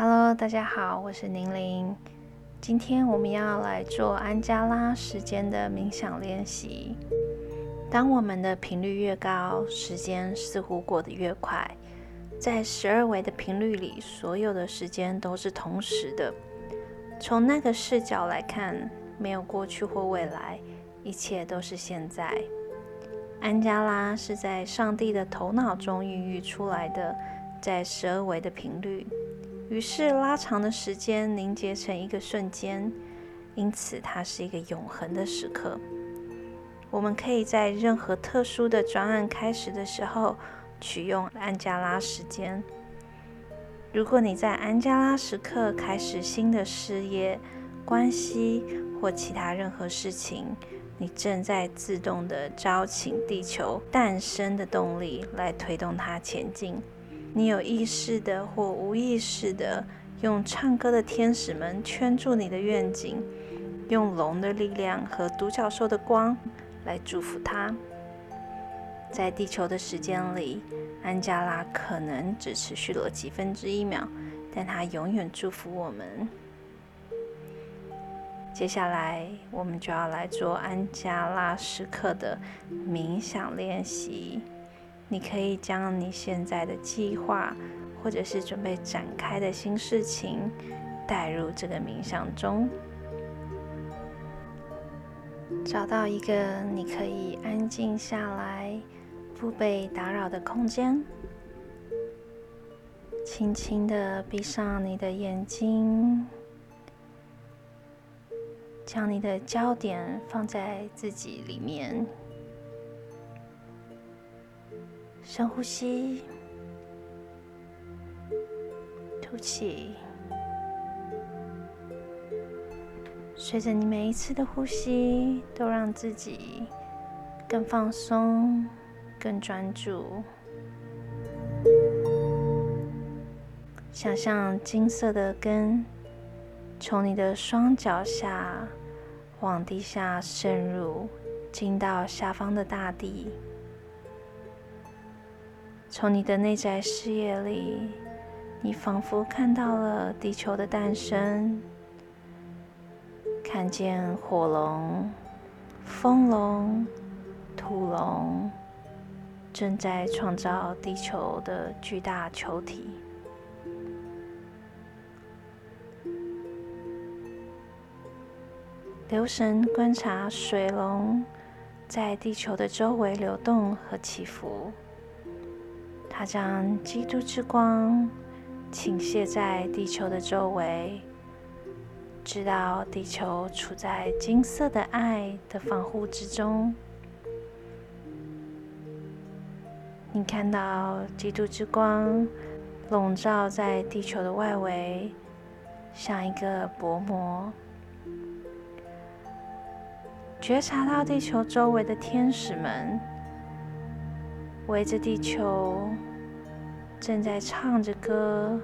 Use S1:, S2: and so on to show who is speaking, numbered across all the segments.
S1: Hello，大家好，我是宁玲。今天我们要来做安加拉时间的冥想练习。当我们的频率越高，时间似乎过得越快。在十二维的频率里，所有的时间都是同时的。从那个视角来看，没有过去或未来，一切都是现在。安加拉是在上帝的头脑中孕育出来的，在十二维的频率。于是，拉长的时间凝结成一个瞬间，因此它是一个永恒的时刻。我们可以在任何特殊的专案开始的时候取用安加拉时间。如果你在安加拉时刻开始新的事业、关系或其他任何事情，你正在自动的招请地球诞生的动力来推动它前进。你有意识的或无意识的用唱歌的天使们圈住你的愿景，用龙的力量和独角兽的光来祝福它。在地球的时间里，安加拉可能只持续了几分之一秒，但它永远祝福我们。接下来，我们就要来做安加拉时刻的冥想练习。你可以将你现在的计划，或者是准备展开的新事情，带入这个冥想中。找到一个你可以安静下来、不被打扰的空间，轻轻的闭上你的眼睛，将你的焦点放在自己里面。深呼吸，吐气。随着你每一次的呼吸，都让自己更放松、更专注。想象金色的根从你的双脚下往地下渗入，进到下方的大地。从你的内在视野里，你仿佛看到了地球的诞生，看见火龙、风龙、土龙正在创造地球的巨大球体。留神观察水龙在地球的周围流动和起伏。它将基督之光倾泻在地球的周围，直到地球处在金色的爱的防护之中。你看到基督之光笼罩在地球的外围，像一个薄膜。觉察到地球周围的天使们围着地球。正在唱着歌，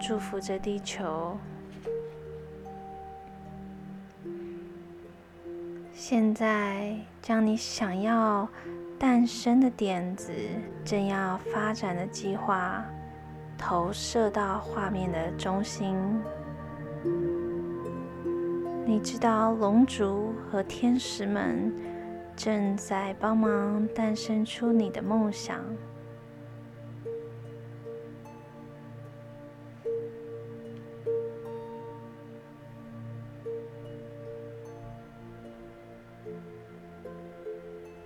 S1: 祝福着地球。现在，将你想要诞生的点子、正要发展的计划投射到画面的中心。你知道，龙族和天使们正在帮忙诞生出你的梦想。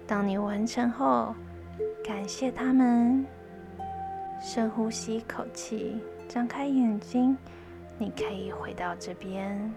S1: 当你完成后，感谢他们。深呼吸一口气，张开眼睛，你可以回到这边。